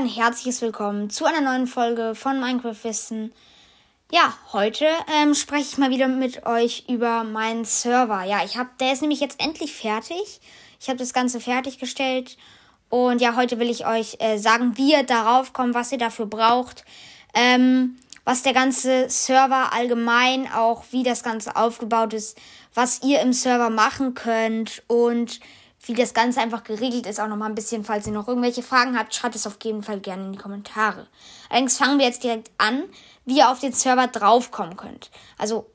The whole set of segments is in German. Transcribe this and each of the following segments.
ein herzliches Willkommen zu einer neuen Folge von Minecraft Wissen. Ja, heute ähm, spreche ich mal wieder mit euch über meinen Server. Ja, ich habe, der ist nämlich jetzt endlich fertig. Ich habe das Ganze fertiggestellt und ja, heute will ich euch äh, sagen, wie ihr darauf kommt, was ihr dafür braucht, ähm, was der ganze Server allgemein auch, wie das Ganze aufgebaut ist, was ihr im Server machen könnt und wie das Ganze einfach geregelt ist, auch nochmal ein bisschen. Falls ihr noch irgendwelche Fragen habt, schreibt es auf jeden Fall gerne in die Kommentare. Allerdings fangen wir jetzt direkt an, wie ihr auf den Server draufkommen könnt. Also,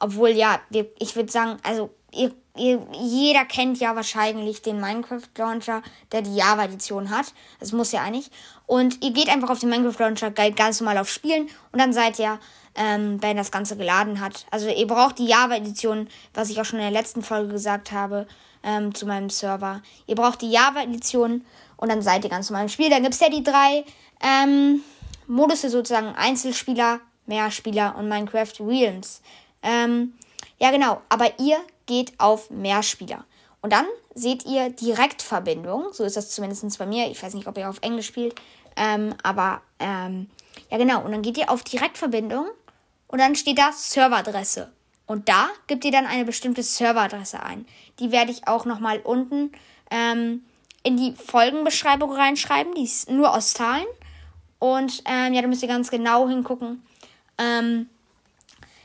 obwohl ja, wir, ich würde sagen, also ihr, ihr, jeder kennt ja wahrscheinlich den Minecraft Launcher, der die Java-Edition hat. Das muss ja eigentlich. Und ihr geht einfach auf den Minecraft Launcher ganz normal auf Spielen und dann seid ihr ähm, wenn das Ganze geladen hat. Also ihr braucht die Java-Edition, was ich auch schon in der letzten Folge gesagt habe, ähm, zu meinem Server. Ihr braucht die Java-Edition und dann seid ihr ganz normal im Spiel. Dann gibt es ja die drei ähm, Modusse sozusagen. Einzelspieler, Mehrspieler und Minecraft Realms. Ähm, ja genau, aber ihr geht auf Mehrspieler. Und dann seht ihr Direktverbindung. So ist das zumindest bei mir. Ich weiß nicht, ob ihr auf Englisch spielt. Ähm, aber ähm, ja genau. Und dann geht ihr auf Direktverbindung und dann steht da Serveradresse. Und da gibt ihr dann eine bestimmte Serveradresse ein. Die werde ich auch nochmal unten ähm, in die Folgenbeschreibung reinschreiben. Die ist nur aus Zahlen. Und ähm, ja, da müsst ihr ganz genau hingucken. Ähm,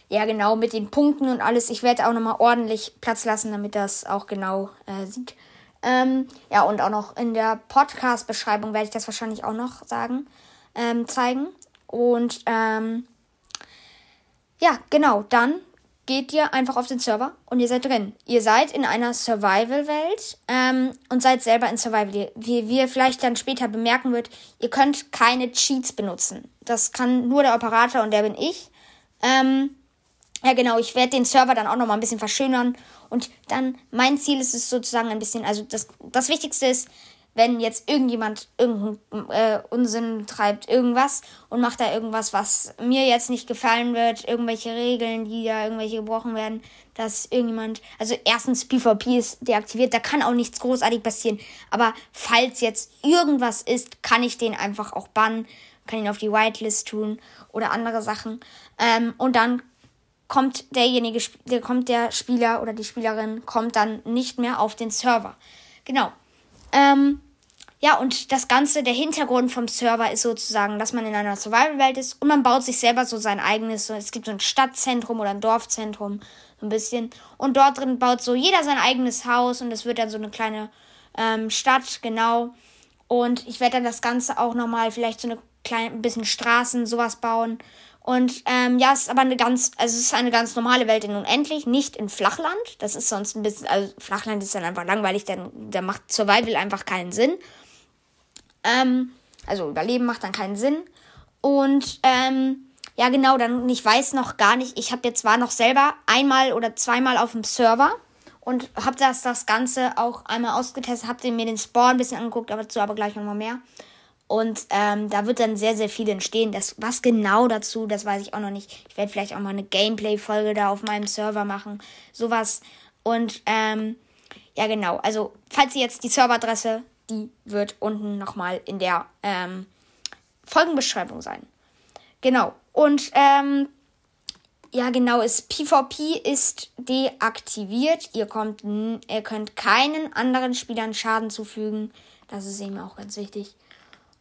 ja, genau, mit den Punkten und alles. Ich werde auch nochmal ordentlich Platz lassen, damit das auch genau äh, sieht. Ähm, ja, und auch noch in der Podcast-Beschreibung werde ich das wahrscheinlich auch noch sagen, ähm, zeigen. Und ähm, ja, genau, dann geht ihr einfach auf den Server und ihr seid drin. Ihr seid in einer Survival-Welt ähm, und seid selber in Survival. Wie, wie ihr vielleicht dann später bemerken wird, ihr könnt keine Cheats benutzen. Das kann nur der Operator und der bin ich. Ähm, ja, genau, ich werde den Server dann auch nochmal ein bisschen verschönern. Und dann, mein Ziel ist es sozusagen ein bisschen, also das, das Wichtigste ist, wenn jetzt irgendjemand irgendeinen äh, Unsinn treibt, irgendwas und macht da irgendwas, was mir jetzt nicht gefallen wird, irgendwelche Regeln, die da irgendwelche gebrochen werden, dass irgendjemand, also erstens PvP ist deaktiviert, da kann auch nichts großartig passieren, aber falls jetzt irgendwas ist, kann ich den einfach auch bannen, kann ihn auf die Whitelist tun oder andere Sachen ähm, und dann kommt derjenige, der kommt der Spieler oder die Spielerin kommt dann nicht mehr auf den Server. Genau. Ähm, ja, und das Ganze, der Hintergrund vom Server ist sozusagen, dass man in einer Survival-Welt ist und man baut sich selber so sein eigenes, es gibt so ein Stadtzentrum oder ein Dorfzentrum, so ein bisschen. Und dort drin baut so jeder sein eigenes Haus und es wird dann so eine kleine ähm, Stadt, genau. Und ich werde dann das Ganze auch nochmal vielleicht so eine kleine, ein bisschen Straßen, sowas bauen. Und ähm, ja, es ist aber eine ganz, also es ist eine ganz normale Welt in Unendlich, nicht in Flachland. Das ist sonst ein bisschen, also Flachland ist dann einfach langweilig, dann da macht Survival einfach keinen Sinn. Ähm, also Überleben macht dann keinen Sinn. Und ähm, ja, genau, dann ich weiß noch gar nicht. Ich habe jetzt zwar noch selber einmal oder zweimal auf dem Server und habe das, das Ganze auch einmal ausgetestet, habe mir den Spawn ein bisschen angeguckt, aber dazu aber gleich nochmal mehr. Und ähm, da wird dann sehr, sehr viel entstehen. Das, was genau dazu, das weiß ich auch noch nicht. Ich werde vielleicht auch mal eine Gameplay-Folge da auf meinem Server machen. Sowas. Und ähm, ja, genau. Also, falls ihr jetzt die Serveradresse die wird unten nochmal in der ähm, Folgenbeschreibung sein. Genau. Und ähm, ja, genau, ist PvP ist deaktiviert. Ihr, kommt, ihr könnt keinen anderen Spielern Schaden zufügen. Das ist eben auch ganz wichtig.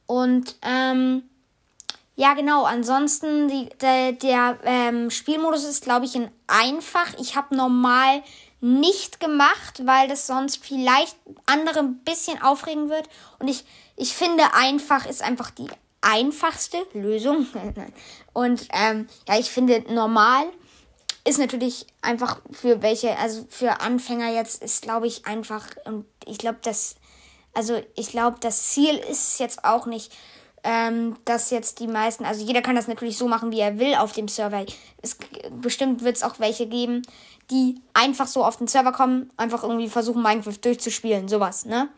Und ähm, ja, genau. Ansonsten, die, der, der ähm, Spielmodus ist, glaube ich, in einfach. Ich habe normal nicht gemacht, weil das sonst vielleicht andere ein bisschen aufregen wird. Und ich, ich finde, einfach ist einfach die einfachste Lösung. Und ähm, ja, ich finde, normal ist natürlich einfach für welche, also für Anfänger jetzt ist, glaube ich, einfach, und ich glaube, das, also ich glaube, das Ziel ist jetzt auch nicht, ähm, dass jetzt die meisten, also jeder kann das natürlich so machen, wie er will auf dem Server. Es, bestimmt wird es auch welche geben, die einfach so auf den Server kommen, einfach irgendwie versuchen, Minecraft durchzuspielen, sowas, ne?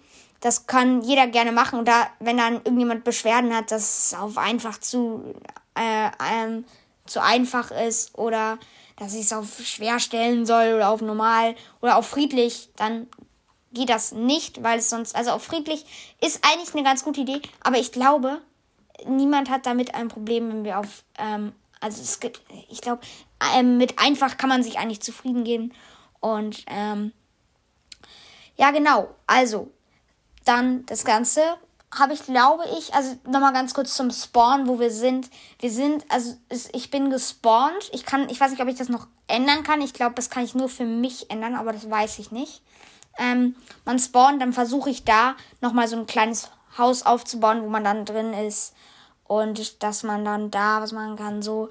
Das kann jeder gerne machen. Und da, wenn dann irgendjemand Beschwerden hat, dass es auf einfach zu, äh, ähm, zu einfach ist oder dass ich es auf schwer stellen soll oder auf normal oder auf friedlich, dann geht das nicht, weil es sonst, also auf friedlich ist eigentlich eine ganz gute Idee, aber ich glaube, niemand hat damit ein Problem, wenn wir auf, ähm, also es gibt, ich glaube, ähm, mit einfach kann man sich eigentlich zufrieden geben. Und ähm, ja, genau. Also, dann das Ganze habe ich, glaube ich, also nochmal ganz kurz zum Spawn, wo wir sind. Wir sind, also ich bin gespawnt. Ich kann, ich weiß nicht, ob ich das noch ändern kann. Ich glaube, das kann ich nur für mich ändern, aber das weiß ich nicht. Ähm, man spawnt, dann versuche ich da nochmal so ein kleines Haus aufzubauen, wo man dann drin ist. Und dass man dann da, was man kann, so,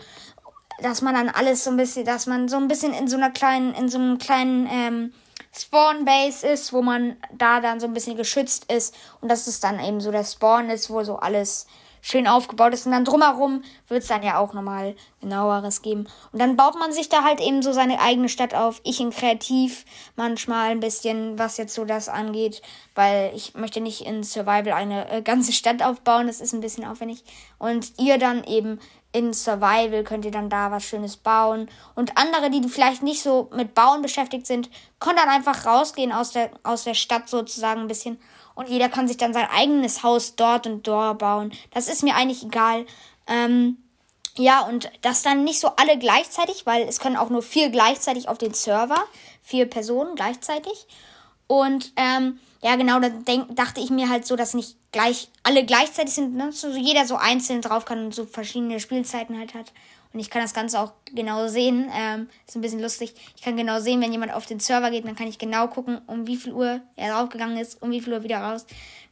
dass man dann alles so ein bisschen, dass man so ein bisschen in so einer kleinen, in so einem kleinen, ähm, Spawn Base ist, wo man da dann so ein bisschen geschützt ist und dass es dann eben so der Spawn ist, wo so alles schön aufgebaut ist und dann drumherum wird es dann ja auch nochmal genaueres geben. Und dann baut man sich da halt eben so seine eigene Stadt auf. Ich in Kreativ manchmal ein bisschen, was jetzt so das angeht, weil ich möchte nicht in Survival eine äh, ganze Stadt aufbauen, das ist ein bisschen aufwendig. Und ihr dann eben in Survival könnt ihr dann da was Schönes bauen. Und andere, die vielleicht nicht so mit Bauen beschäftigt sind, können dann einfach rausgehen aus der, aus der Stadt sozusagen ein bisschen. Und jeder kann sich dann sein eigenes Haus dort und dort bauen. Das ist mir eigentlich egal. Ähm, ja, und das dann nicht so alle gleichzeitig, weil es können auch nur vier gleichzeitig auf den Server. Vier Personen gleichzeitig. Und ähm, ja, genau, da denk, dachte ich mir halt so, dass nicht gleich alle gleichzeitig sind, ne? so jeder so einzeln drauf kann und so verschiedene Spielzeiten halt hat. Und ich kann das Ganze auch genau sehen. Ähm, ist ein bisschen lustig. Ich kann genau sehen, wenn jemand auf den Server geht, dann kann ich genau gucken, um wie viel Uhr er draufgegangen ist, um wie viel Uhr wieder raus.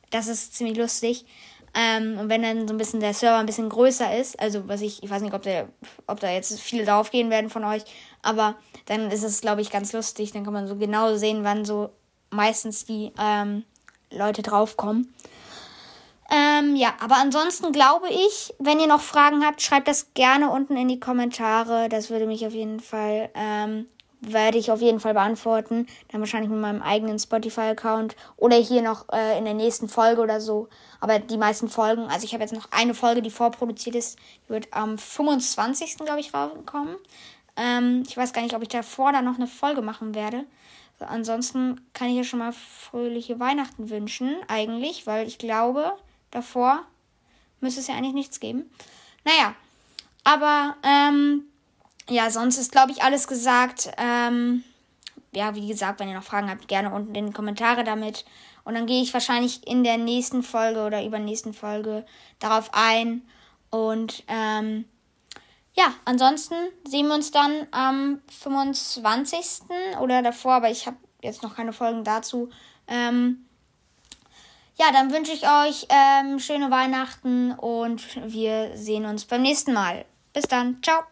Das ist ziemlich lustig. Ähm, und wenn dann so ein bisschen der Server ein bisschen größer ist, also was ich, ich weiß nicht, ob, der, ob da jetzt viele draufgehen werden von euch, aber dann ist es, glaube ich, ganz lustig. Dann kann man so genau sehen, wann so meistens die ähm, Leute draufkommen. Ähm, ja, aber ansonsten glaube ich, wenn ihr noch Fragen habt, schreibt das gerne unten in die Kommentare. Das würde mich auf jeden Fall, ähm, werde ich auf jeden Fall beantworten. Dann wahrscheinlich mit meinem eigenen Spotify-Account oder hier noch äh, in der nächsten Folge oder so. Aber die meisten Folgen, also ich habe jetzt noch eine Folge, die vorproduziert ist, die wird am 25. glaube ich rauskommen. Ähm, ich weiß gar nicht, ob ich davor dann noch eine Folge machen werde. Ansonsten kann ich ja schon mal fröhliche Weihnachten wünschen, eigentlich, weil ich glaube, davor müsste es ja eigentlich nichts geben. Naja, aber ähm, ja, sonst ist, glaube ich, alles gesagt. Ähm, ja, wie gesagt, wenn ihr noch Fragen habt, gerne unten in die Kommentare damit. Und dann gehe ich wahrscheinlich in der nächsten Folge oder übernächsten Folge darauf ein. Und ähm, ja, ansonsten sehen wir uns dann am 25. oder davor, aber ich habe jetzt noch keine Folgen dazu. Ähm, ja, dann wünsche ich euch ähm, schöne Weihnachten und wir sehen uns beim nächsten Mal. Bis dann. Ciao.